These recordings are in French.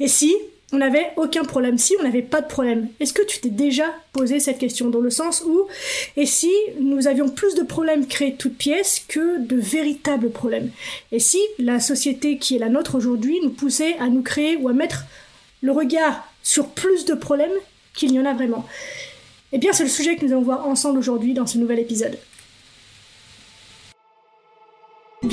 Et si on n'avait aucun problème, si on n'avait pas de problème, est-ce que tu t'es déjà posé cette question dans le sens où, et si nous avions plus de problèmes créés de toutes pièces que de véritables problèmes? Et si la société qui est la nôtre aujourd'hui nous poussait à nous créer ou à mettre le regard sur plus de problèmes qu'il y en a vraiment? Eh bien, c'est le sujet que nous allons voir ensemble aujourd'hui dans ce nouvel épisode.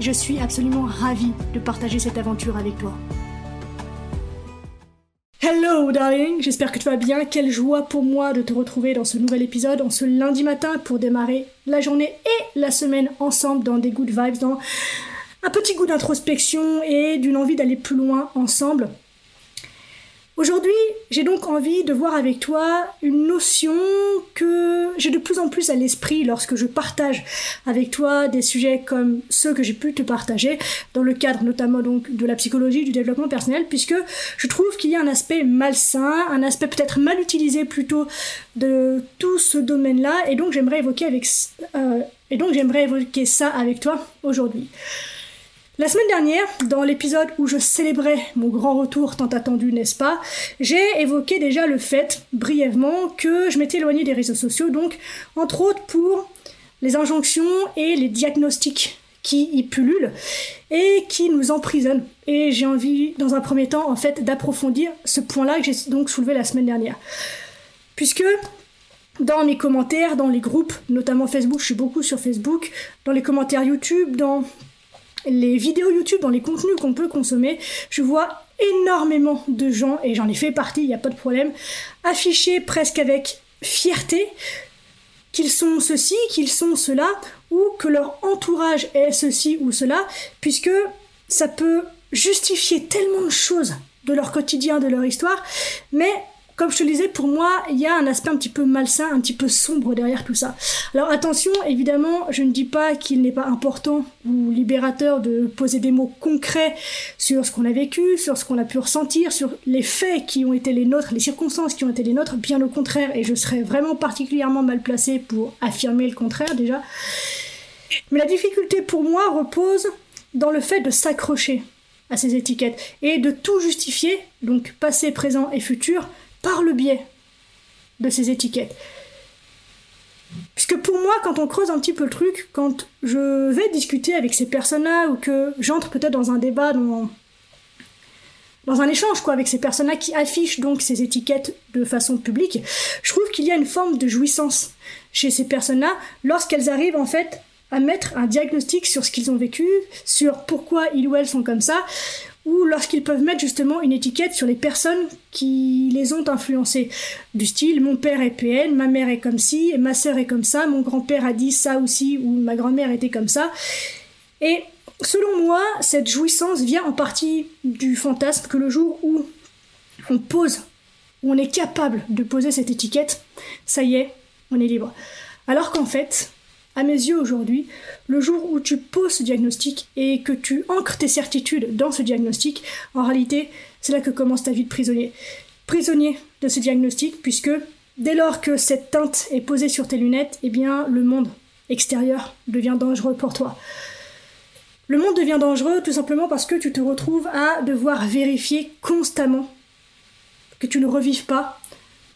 je suis absolument ravie de partager cette aventure avec toi. Hello darling, j'espère que tu vas bien. Quelle joie pour moi de te retrouver dans ce nouvel épisode en ce lundi matin pour démarrer la journée et la semaine ensemble dans des good vibes, dans un petit goût d'introspection et d'une envie d'aller plus loin ensemble. Aujourd'hui, j'ai donc envie de voir avec toi une notion que j'ai de plus en plus à l'esprit lorsque je partage avec toi des sujets comme ceux que j'ai pu te partager dans le cadre notamment donc de la psychologie, du développement personnel, puisque je trouve qu'il y a un aspect malsain, un aspect peut-être mal utilisé plutôt de tout ce domaine-là, et donc j'aimerais évoquer avec euh, et donc j'aimerais évoquer ça avec toi aujourd'hui. La semaine dernière, dans l'épisode où je célébrais mon grand retour tant attendu, n'est-ce pas, j'ai évoqué déjà le fait, brièvement, que je m'étais éloigné des réseaux sociaux, donc entre autres pour les injonctions et les diagnostics qui y pullulent et qui nous emprisonnent. Et j'ai envie, dans un premier temps, en fait, d'approfondir ce point-là que j'ai donc soulevé la semaine dernière. Puisque dans mes commentaires, dans les groupes, notamment Facebook, je suis beaucoup sur Facebook, dans les commentaires YouTube, dans les vidéos YouTube, dans les contenus qu'on peut consommer, je vois énormément de gens, et j'en ai fait partie, il n'y a pas de problème, afficher presque avec fierté qu'ils sont ceci, qu'ils sont cela, ou que leur entourage est ceci ou cela, puisque ça peut justifier tellement de choses de leur quotidien, de leur histoire, mais comme je te le disais, pour moi, il y a un aspect un petit peu malsain, un petit peu sombre derrière tout ça. Alors attention, évidemment, je ne dis pas qu'il n'est pas important ou libérateur de poser des mots concrets sur ce qu'on a vécu, sur ce qu'on a pu ressentir, sur les faits qui ont été les nôtres, les circonstances qui ont été les nôtres, bien au contraire, et je serais vraiment particulièrement mal placé pour affirmer le contraire déjà. Mais la difficulté pour moi repose dans le fait de s'accrocher à ces étiquettes et de tout justifier, donc passé, présent et futur, par le biais de ces étiquettes. Puisque pour moi, quand on creuse un petit peu le truc, quand je vais discuter avec ces personnes-là, ou que j'entre peut-être dans un débat, dans, dans un échange quoi, avec ces personnes-là qui affichent donc ces étiquettes de façon publique, je trouve qu'il y a une forme de jouissance chez ces personnes-là lorsqu'elles arrivent en fait à mettre un diagnostic sur ce qu'ils ont vécu, sur pourquoi ils ou elles sont comme ça, ou lorsqu'ils peuvent mettre justement une étiquette sur les personnes qui les ont influencés. Du style mon père est PN, ma mère est comme ci, ma sœur est comme ça, mon grand-père a dit ça aussi, ou ma grand-mère était comme ça. Et selon moi, cette jouissance vient en partie du fantasme que le jour où on pose, où on est capable de poser cette étiquette, ça y est, on est libre. Alors qu'en fait, à mes yeux aujourd'hui, le jour où tu poses ce diagnostic et que tu ancres tes certitudes dans ce diagnostic, en réalité, c'est là que commence ta vie de prisonnier. Prisonnier de ce diagnostic, puisque dès lors que cette teinte est posée sur tes lunettes, eh bien, le monde extérieur devient dangereux pour toi. Le monde devient dangereux tout simplement parce que tu te retrouves à devoir vérifier constamment que tu ne revives pas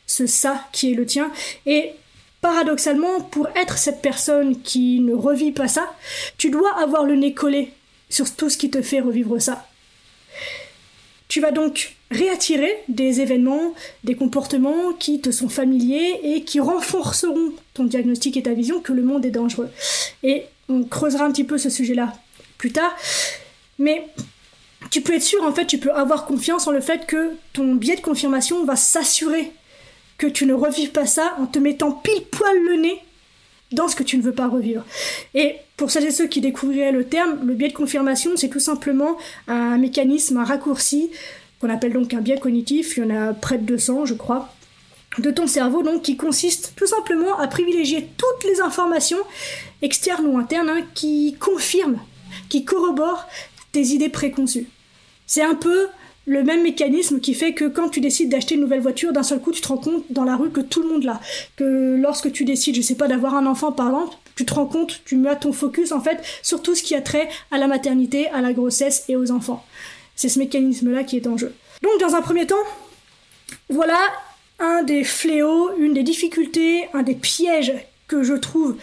ce ça qui est le tien. Et paradoxalement, pour être cette personne qui ne revit pas ça, tu dois avoir le nez collé sur tout ce qui te fait revivre ça. Tu vas donc réattirer des événements, des comportements qui te sont familiers et qui renforceront ton diagnostic et ta vision que le monde est dangereux. Et on creusera un petit peu ce sujet-là plus tard. Mais tu peux être sûr, en fait, tu peux avoir confiance en le fait que ton biais de confirmation va s'assurer que tu ne revives pas ça en te mettant pile poil le nez dans ce que tu ne veux pas revivre. Et pour celles et ceux qui découvriraient le terme, le biais de confirmation, c'est tout simplement un mécanisme, un raccourci qu'on appelle donc un biais cognitif, il y en a près de 200 je crois, de ton cerveau donc qui consiste tout simplement à privilégier toutes les informations externes ou internes hein, qui confirment, qui corroborent tes idées préconçues. C'est un peu le même mécanisme qui fait que quand tu décides d'acheter une nouvelle voiture, d'un seul coup, tu te rends compte dans la rue que tout le monde l'a. Que lorsque tu décides, je sais pas, d'avoir un enfant par exemple, tu te rends compte, tu mets ton focus en fait sur tout ce qui a trait à la maternité, à la grossesse et aux enfants. C'est ce mécanisme-là qui est en jeu. Donc dans un premier temps, voilà un des fléaux, une des difficultés, un des pièges que je trouve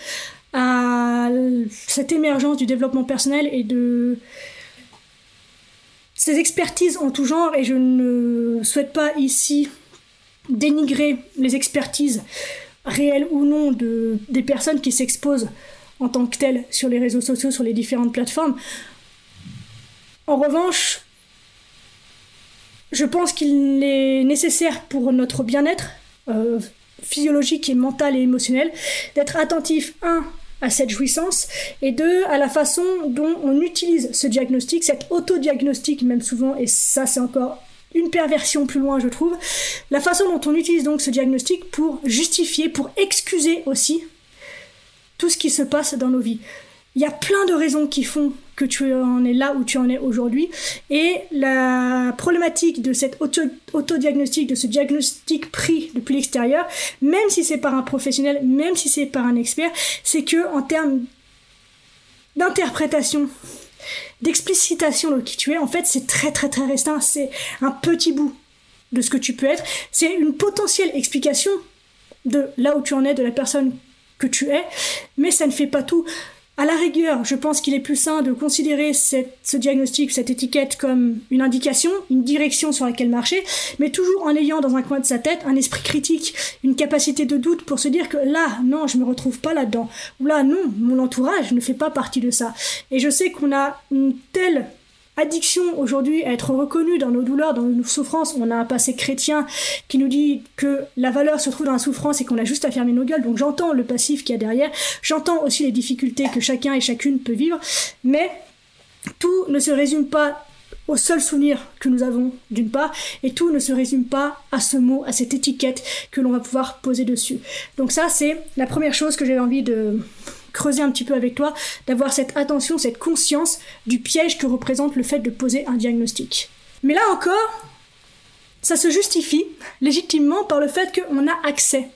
à cette émergence du développement personnel et de ces expertises en tout genre, et je ne souhaite pas ici dénigrer les expertises réelles ou non de, des personnes qui s'exposent en tant que telles sur les réseaux sociaux, sur les différentes plateformes. En revanche, je pense qu'il est nécessaire pour notre bien-être euh, physiologique et mental et émotionnel d'être attentif, un, à cette jouissance et deux, à la façon dont on utilise ce diagnostic, cet autodiagnostic même souvent, et ça c'est encore une perversion plus loin je trouve, la façon dont on utilise donc ce diagnostic pour justifier, pour excuser aussi tout ce qui se passe dans nos vies. Il y a plein de raisons qui font que tu en es là où tu en es aujourd'hui. Et la problématique de cet autodiagnostic, de ce diagnostic pris depuis l'extérieur, même si c'est par un professionnel, même si c'est par un expert, c'est que en termes d'interprétation, d'explicitation de qui tu es, en fait, c'est très très très restreint. C'est un petit bout de ce que tu peux être. C'est une potentielle explication de là où tu en es, de la personne que tu es, mais ça ne fait pas tout. À la rigueur, je pense qu'il est plus sain de considérer ce diagnostic, cette étiquette comme une indication, une direction sur laquelle marcher, mais toujours en ayant dans un coin de sa tête un esprit critique, une capacité de doute pour se dire que là, non, je me retrouve pas là-dedans, ou là, non, mon entourage ne fait pas partie de ça. Et je sais qu'on a une telle addiction aujourd'hui à être reconnu dans nos douleurs, dans nos souffrances. On a un passé chrétien qui nous dit que la valeur se trouve dans la souffrance et qu'on a juste à fermer nos gueules. Donc j'entends le passif qu'il y a derrière. J'entends aussi les difficultés que chacun et chacune peut vivre. Mais tout ne se résume pas au seul souvenir que nous avons d'une part, et tout ne se résume pas à ce mot, à cette étiquette que l'on va pouvoir poser dessus. Donc ça, c'est la première chose que j'avais envie de, creuser un petit peu avec toi, d'avoir cette attention, cette conscience du piège que représente le fait de poser un diagnostic. Mais là encore, ça se justifie légitimement par le fait qu'on a accès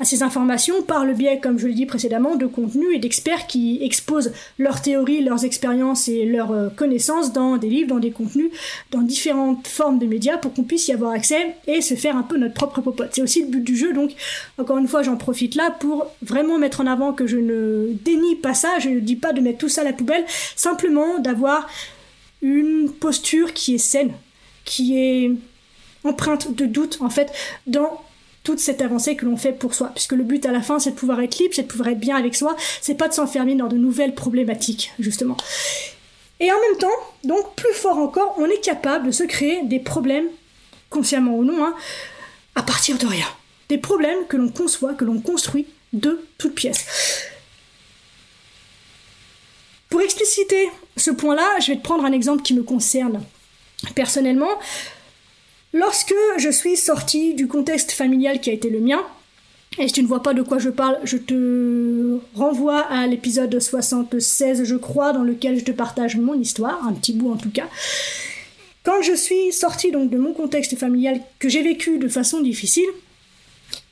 à ces informations par le biais, comme je l'ai dit précédemment, de contenus et d'experts qui exposent leurs théories, leurs expériences et leurs euh, connaissances dans des livres, dans des contenus, dans différentes formes de médias pour qu'on puisse y avoir accès et se faire un peu notre propre popote. C'est aussi le but du jeu, donc encore une fois j'en profite là pour vraiment mettre en avant que je ne dénie pas ça, je ne dis pas de mettre tout ça à la poubelle, simplement d'avoir une posture qui est saine, qui est empreinte de doute en fait dans toute cette avancée que l'on fait pour soi. Puisque le but à la fin, c'est de pouvoir être libre, c'est de pouvoir être bien avec soi, c'est pas de s'enfermer dans de nouvelles problématiques, justement. Et en même temps, donc plus fort encore, on est capable de se créer des problèmes, consciemment ou non, hein, à partir de rien. Des problèmes que l'on conçoit, que l'on construit de toutes pièces. Pour expliciter ce point-là, je vais te prendre un exemple qui me concerne personnellement. Lorsque je suis sortie du contexte familial qui a été le mien, et si tu ne vois pas de quoi je parle, je te renvoie à l'épisode 76, je crois, dans lequel je te partage mon histoire, un petit bout en tout cas. Quand je suis sortie donc de mon contexte familial que j'ai vécu de façon difficile,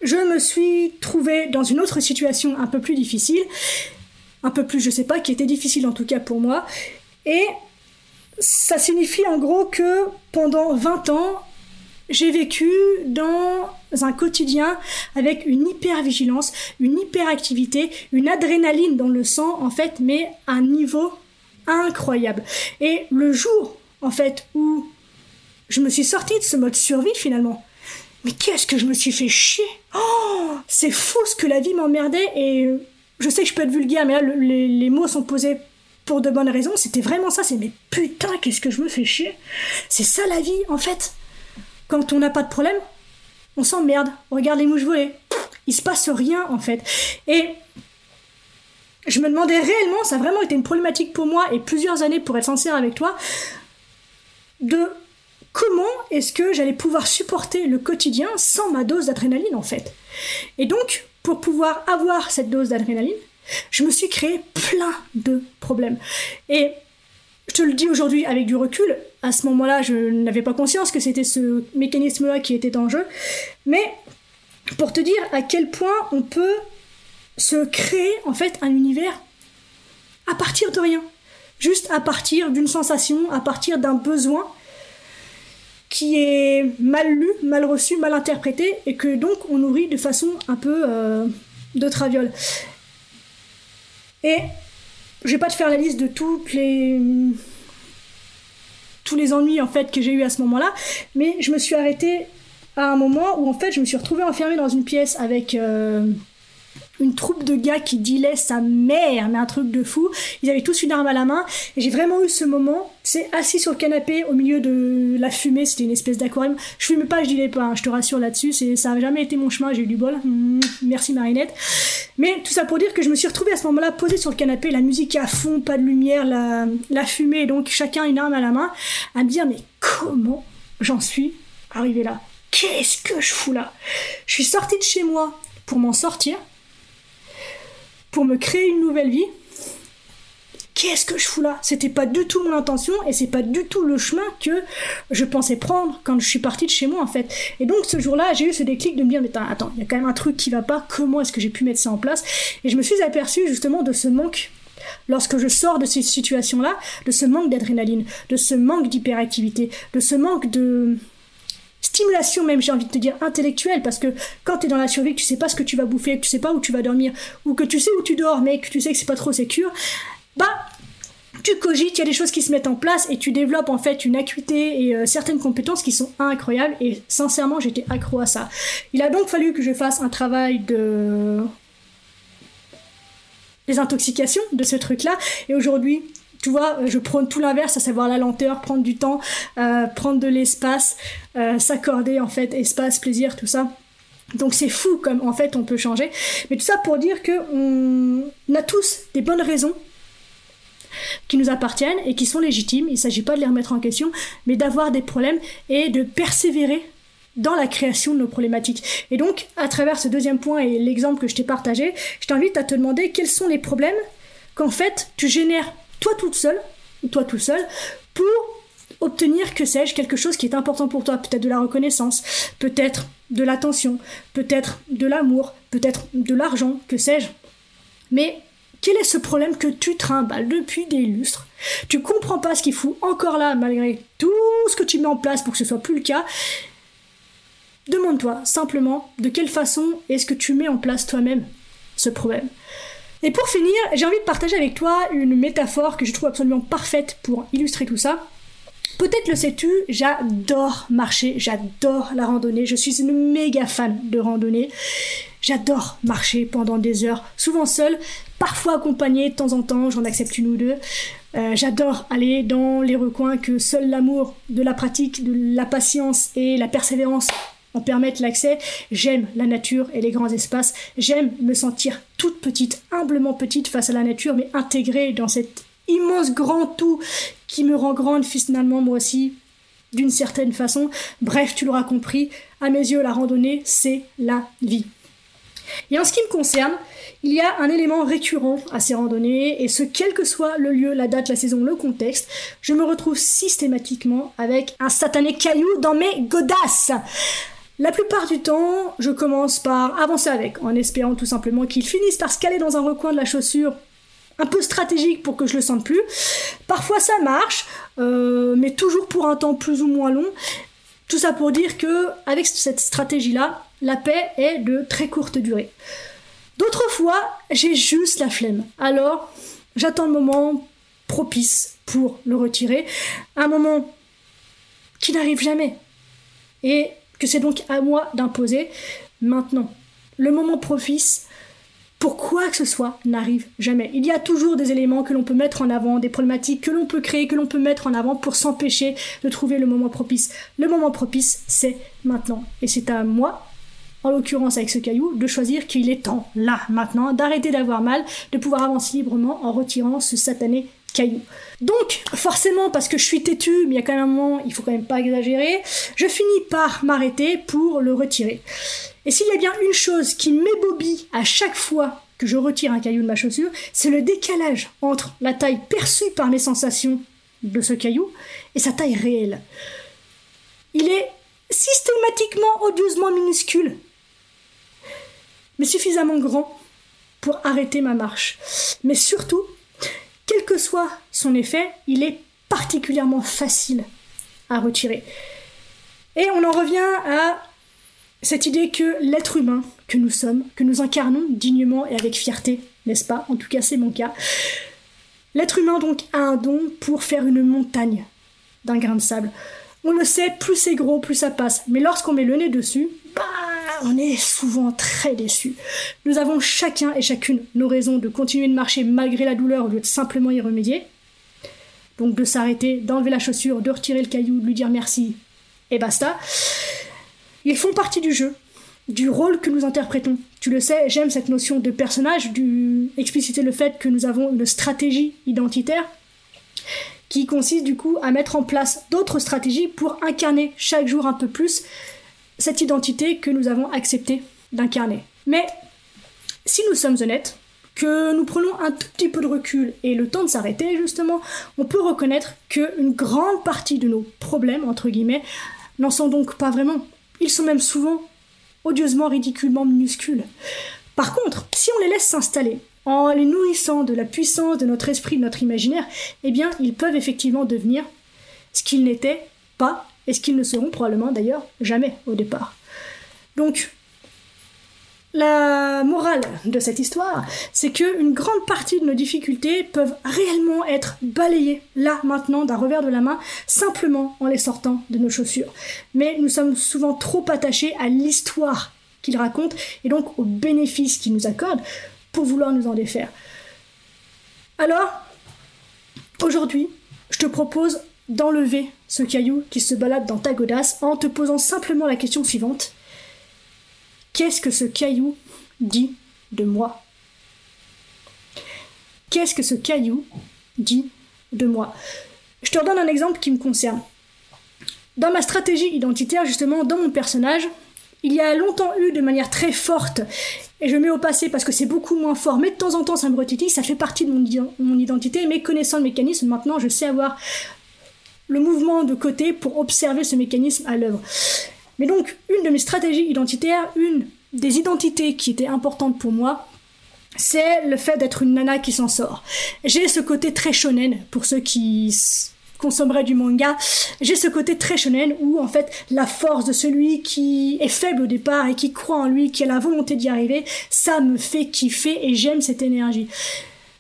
je me suis trouvée dans une autre situation un peu plus difficile, un peu plus, je sais pas, qui était difficile en tout cas pour moi, et ça signifie en gros que pendant 20 ans, j'ai vécu dans un quotidien avec une hyper-vigilance, une hyperactivité, une adrénaline dans le sang, en fait, mais un niveau incroyable. Et le jour, en fait, où je me suis sortie de ce mode survie, finalement, mais qu'est-ce que je me suis fait chier? Oh C'est fou ce que la vie m'emmerdait, et je sais que je peux être vulgaire, mais là, les mots sont posés pour de bonnes raisons. C'était vraiment ça, c'est mais putain, qu'est-ce que je me fais chier? C'est ça la vie, en fait quand on n'a pas de problème, on s'emmerde. On regarde les mouches voler. Il se passe rien en fait. Et je me demandais réellement, ça a vraiment été une problématique pour moi et plusieurs années pour être sincère avec toi, de comment est-ce que j'allais pouvoir supporter le quotidien sans ma dose d'adrénaline en fait. Et donc, pour pouvoir avoir cette dose d'adrénaline, je me suis créé plein de problèmes. Et je te le dis aujourd'hui avec du recul, à ce moment-là, je n'avais pas conscience que c'était ce mécanisme-là qui était en jeu, mais pour te dire à quel point on peut se créer en fait un univers à partir de rien, juste à partir d'une sensation, à partir d'un besoin qui est mal lu, mal reçu, mal interprété et que donc on nourrit de façon un peu euh, de traviole. Et je vais pas te faire la liste de toutes les tous les ennuis en fait que j'ai eu à ce moment-là, mais je me suis arrêtée à un moment où en fait je me suis retrouvée enfermée dans une pièce avec euh, une troupe de gars qui dilaient sa mère, mais un truc de fou. Ils avaient tous une arme à la main. Et j'ai vraiment eu ce moment, c'est assis sur le canapé au milieu de la fumée, c'était une espèce d'aquarium. Je fume pas, je dilais pas, hein, je te rassure là-dessus, c'est, ça a jamais été mon chemin, j'ai eu du bol. Mmh, merci Marinette. Mais tout ça pour dire que je me suis retrouvée à ce moment-là posée sur le canapé, la musique à fond, pas de lumière, la, fumée, donc chacun une arme à la main, à me dire mais comment j'en suis arrivé là? Qu'est-ce que je fous là? Je suis sortie de chez moi pour m'en sortir, pour me créer une nouvelle vie. Qu'est-ce que je fous là? C'était pas du tout mon intention et c'est pas du tout le chemin que je pensais prendre quand je suis partie de chez moi en fait. Et donc ce jour-là, j'ai eu ce déclic de me dire mais attends, il y a quand même un truc qui va pas. Comment est-ce que j'ai pu mettre ça en place? Et je me suis aperçue justement de ce manque lorsque je sors de ces situations-là, de ce manque d'adrénaline, de ce manque d'hyperactivité, de ce manque de stimulation même, j'ai envie de te dire, intellectuelle, parce que quand tu es dans la survie, que tu sais pas ce que tu vas bouffer, que tu sais pas où tu vas dormir, ou que tu sais où tu dors, mais que tu sais que c'est pas trop sécure, bah tu cogites, il y a des choses qui se mettent en place et tu développes en fait une acuité et euh, certaines compétences qui sont incroyables et sincèrement j'étais accro à ça. Il a donc fallu que je fasse un travail de des intoxications de ce truc-là et aujourd'hui tu vois, je prône tout l'inverse, à savoir la lenteur, prendre du temps, euh, prendre de l'espace, euh, s'accorder en fait espace, plaisir, tout ça. Donc c'est fou comme en fait on peut changer. Mais tout ça pour dire que on a tous des bonnes raisons qui nous appartiennent et qui sont légitimes. Il ne s'agit pas de les remettre en question, mais d'avoir des problèmes et de persévérer dans la création de nos problématiques. Et donc, à travers ce deuxième point et l'exemple que je t'ai partagé, je t'invite à te demander quels sont les problèmes qu'en fait tu génères toi toute seule, toi tout seul, pour obtenir, que sais-je, quelque chose qui est important pour toi, peut-être de la reconnaissance, peut-être de l'attention, peut-être de l'amour, peut-être de l'argent, que sais-je. Mais quel est ce problème que tu trimbales depuis des lustres? Tu comprends pas ce qu'il fout encore là, malgré tout ce que tu mets en place pour que ce soit plus le cas. Demande-toi simplement de quelle façon est-ce que tu mets en place toi-même ce problème. Et pour finir, j'ai envie de partager avec toi une métaphore que je trouve absolument parfaite pour illustrer tout ça. Peut-être le sais-tu, j'adore marcher, j'adore la randonnée, je suis une méga fan de randonnée. J'adore marcher pendant des heures, souvent seule, parfois accompagnée de temps en temps, j'en accepte une ou deux. Euh, j'adore aller dans les recoins que seul l'amour de la pratique, de la patience et la persévérance en permettent l'accès. J'aime la nature et les grands espaces. J'aime me sentir toute petite, humblement petite face à la nature, mais intégrée dans cet immense grand tout qui me rend grande finalement moi aussi d'une certaine façon. Bref, tu l'auras compris, à mes yeux, la randonnée, c'est la vie. Et en ce qui me concerne, il y a un élément récurrent à ces randonnées, et ce quel que soit le lieu, la date, la saison, le contexte, je me retrouve systématiquement avec un satané caillou dans mes godasses. La plupart du temps, je commence par avancer avec, en espérant tout simplement qu'il finisse par se caler dans un recoin de la chaussure un peu stratégique pour que je le sente plus. Parfois ça marche, euh, mais toujours pour un temps plus ou moins long. Tout ça pour dire que avec cette stratégie-là, la paix est de très courte durée. D'autres fois, j'ai juste la flemme. Alors, j'attends le moment propice pour le retirer. Un moment qui n'arrive jamais. Et c'est donc à moi d'imposer maintenant. Le moment propice, pour quoi que ce soit, n'arrive jamais. Il y a toujours des éléments que l'on peut mettre en avant, des problématiques que l'on peut créer, que l'on peut mettre en avant pour s'empêcher de trouver le moment propice. Le moment propice, c'est maintenant. Et c'est à moi, en l'occurrence avec ce caillou, de choisir qu'il est temps, là, maintenant, d'arrêter d'avoir mal, de pouvoir avancer librement en retirant ce satané caillou. Donc, forcément, parce que je suis têtu, mais il y a quand même un moment, il faut quand même pas exagérer, je finis par m'arrêter pour le retirer. Et s'il y a bien une chose qui m'ébobie à chaque fois que je retire un caillou de ma chaussure, c'est le décalage entre la taille perçue par mes sensations de ce caillou et sa taille réelle. Il est systématiquement odieusement minuscule, mais suffisamment grand pour arrêter ma marche. Mais surtout, quel que soit son effet, il est particulièrement facile à retirer. Et on en revient à cette idée que l'être humain que nous sommes, que nous incarnons dignement et avec fierté, n'est-ce pas? En tout cas, c'est mon cas. L'être humain donc a un don pour faire une montagne d'un grain de sable. On le sait, plus c'est gros, plus ça passe. Mais lorsqu'on met le nez dessus, bah, on est souvent très déçu. Nous avons chacun et chacune nos raisons de continuer de marcher malgré la douleur au lieu de simplement y remédier. Donc de s'arrêter, d'enlever la chaussure, de retirer le caillou, de lui dire merci, et basta. Ils font partie du jeu, du rôle que nous interprétons. Tu le sais, j'aime cette notion de personnage, du le fait que nous avons une stratégie identitaire qui consiste du coup à mettre en place d'autres stratégies pour incarner chaque jour un peu plus cette identité que nous avons accepté d'incarner. Mais si nous sommes honnêtes, que nous prenons un tout petit peu de recul et le temps de s'arrêter justement, on peut reconnaître qu'une grande partie de nos problèmes, entre guillemets, n'en sont donc pas vraiment. Ils sont même souvent odieusement, ridiculement minuscules. Par contre, si on les laisse s'installer, en les nourrissant de la puissance de notre esprit, de notre imaginaire, eh bien, ils peuvent effectivement devenir ce qu'ils n'étaient pas et ce qu'ils ne seront probablement d'ailleurs jamais au départ. Donc, la morale de cette histoire, c'est que une grande partie de nos difficultés peuvent réellement être balayées là maintenant d'un revers de la main simplement en les sortant de nos chaussures. Mais nous sommes souvent trop attachés à l'histoire qu'ils racontent et donc aux bénéfices qu'ils nous accordent pour vouloir nous en défaire. Alors, aujourd'hui, je te propose d'enlever ce caillou qui se balade dans ta godasse en te posant simplement la question suivante. Qu'est-ce que ce caillou dit de moi? Qu'est-ce que ce caillou dit de moi? Je te redonne un exemple qui me concerne. Dans ma stratégie identitaire, justement, dans mon personnage, il y a longtemps eu de manière très forte, et je mets au passé parce que c'est beaucoup moins fort, mais de temps en temps ça me retitille, ça fait partie de mon, identité, mais connaissant le mécanisme, maintenant je sais avoir le mouvement de côté pour observer ce mécanisme à l'œuvre. Mais donc, une de mes stratégies identitaires, une des identités qui était importante pour moi, c'est le fait d'être une nana qui s'en sort. J'ai ce côté très shonen, pour ceux qui consommeraient du manga, j'ai ce côté très shonen où en fait la force de celui qui est faible au départ et qui croit en lui, qui a la volonté d'y arriver, ça me fait kiffer et j'aime cette énergie.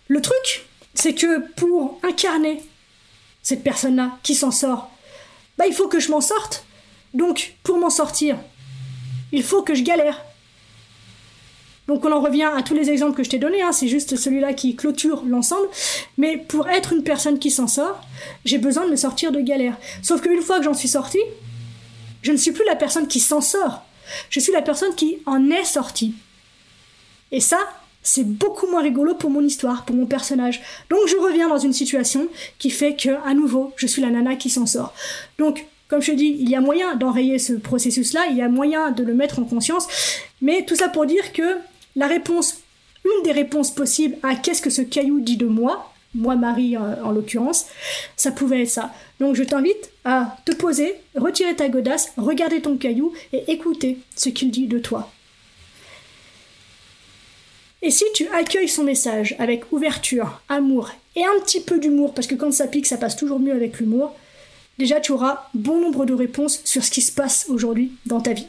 Le truc, c'est que pour incarner cette personne-là qui s'en sort, bah il faut que je m'en sorte. Donc pour m'en sortir, il faut que je galère. Donc on en revient à tous les exemples que je t'ai donnés, hein, c'est juste celui-là qui clôture l'ensemble. Mais pour être une personne qui s'en sort, j'ai besoin de me sortir de galère. Sauf qu'une fois que j'en suis sortie, je ne suis plus la personne qui s'en sort. Je suis la personne qui en est sortie. Et ça, c'est beaucoup moins rigolo pour mon histoire, pour mon personnage. Donc je reviens dans une situation qui fait que, à nouveau, je suis la nana qui s'en sort. Donc, comme je te dis, il y a moyen d'enrayer ce processus-là, il y a moyen de le mettre en conscience, mais tout ça pour dire que la réponse, une des réponses possibles à qu'est-ce que ce caillou dit de moi, moi Marie euh, en, l'occurrence, ça pouvait être ça. Donc je t'invite à te poser, retirer ta godasse, regarder ton caillou et écouter ce qu'il dit de toi. Et si tu accueilles son message avec ouverture, amour et un petit peu d'humour, parce que quand ça pique, ça passe toujours mieux avec l'humour, déjà tu auras bon nombre de réponses sur ce qui se passe aujourd'hui dans ta vie.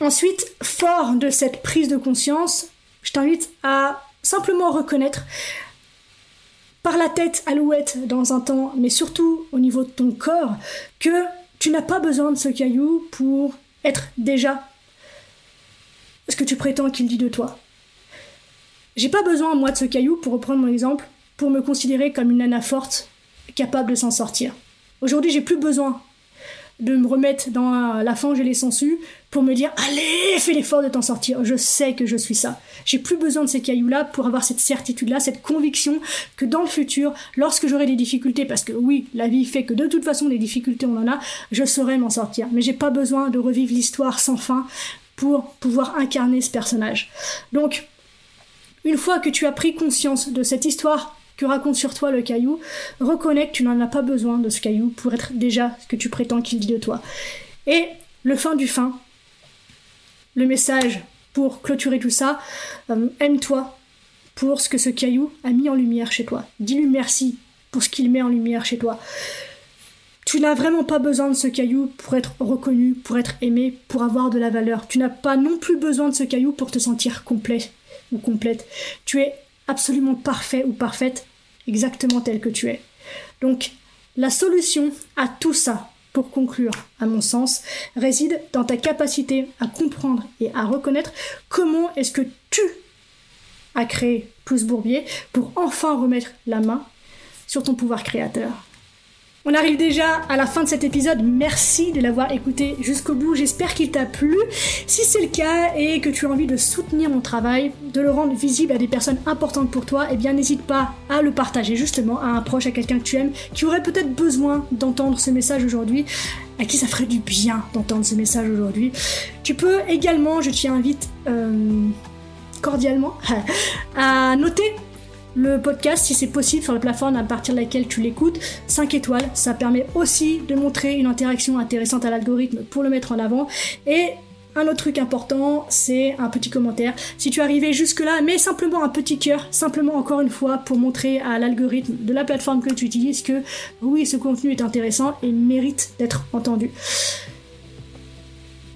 Ensuite, fort de cette prise de conscience, je t'invite à simplement reconnaître par la tête alouette dans un temps, mais surtout au niveau de ton corps, que tu n'as pas besoin de ce caillou pour être déjà ce que tu prétends qu'il dit de toi. J'ai pas besoin, moi, de ce caillou, pour reprendre mon exemple, pour me considérer comme une nana forte, capable de s'en sortir. Aujourd'hui, j'ai plus besoin de me remettre dans la fange et les sangsues pour me dire allez, fais l'effort de t'en sortir. Je sais que je suis ça. J'ai plus besoin de ces cailloux-là pour avoir cette certitude-là, cette conviction que dans le futur, lorsque j'aurai des difficultés, parce que oui, la vie fait que de toute façon des difficultés on en a, je saurai m'en sortir. Mais j'ai pas besoin de revivre l'histoire sans fin pour pouvoir incarner ce personnage. Donc, une fois que tu as pris conscience de cette histoire que raconte sur toi le caillou, reconnais que tu n'en as pas besoin de ce caillou pour être déjà ce que tu prétends qu'il dit de toi. Et le fin du fin, le message pour clôturer tout ça, euh, aime-toi pour ce que ce caillou a mis en lumière chez toi. Dis-lui merci pour ce qu'il met en lumière chez toi. Tu n'as vraiment pas besoin de ce caillou pour être reconnu, pour être aimé, pour avoir de la valeur. Tu n'as pas non plus besoin de ce caillou pour te sentir complet ou complète. Tu es absolument parfait ou parfaite, exactement tel que tu es. Donc, la solution à tout ça, pour conclure, à mon sens, réside dans ta capacité à comprendre et à reconnaître comment est-ce que tu as créé Plus Bourbier pour enfin remettre la main sur ton pouvoir créateur. On arrive déjà à la fin de cet épisode. Merci de l'avoir écouté jusqu'au bout. J'espère qu'il t'a plu. Si c'est le cas et que tu as envie de soutenir mon travail, de le rendre visible à des personnes importantes pour toi, eh bien n'hésite pas à le partager justement à un proche, à quelqu'un que tu aimes, qui aurait peut-être besoin d'entendre ce message aujourd'hui à qui ça ferait du bien d'entendre ce message aujourd'hui. Tu peux également, je t'y invite euh, cordialement, à noter le podcast si c'est possible sur la plateforme à partir de laquelle tu l'écoutes. 5 étoiles, ça permet aussi de montrer une interaction intéressante à l'algorithme pour le mettre en avant. Et un autre truc important, c'est un petit commentaire. Si tu es arrivé jusque-là, mets simplement un petit cœur, simplement encore une fois, pour montrer à l'algorithme de la plateforme que tu utilises que oui, ce contenu est intéressant et mérite d'être entendu.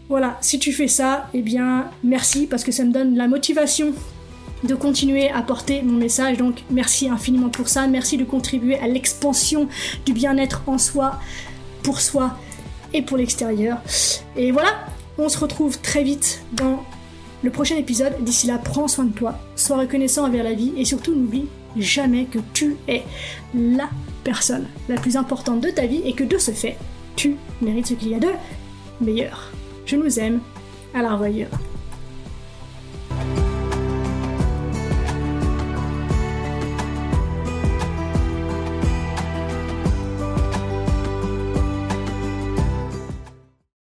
Voilà, si tu fais ça, eh bien merci parce que ça me donne la motivation de continuer à porter mon message. Donc merci infiniment pour ça. Merci de contribuer à l'expansion du bien-être en soi, pour soi et pour l'extérieur. Et voilà, on se retrouve très vite dans le prochain épisode. D'ici là, prends soin de toi, sois reconnaissant envers la vie et surtout n'oublie jamais que tu es la personne la plus importante de ta vie et que de ce fait, tu mérites ce qu'il y a de meilleur. Je nous aime. À la revoyure.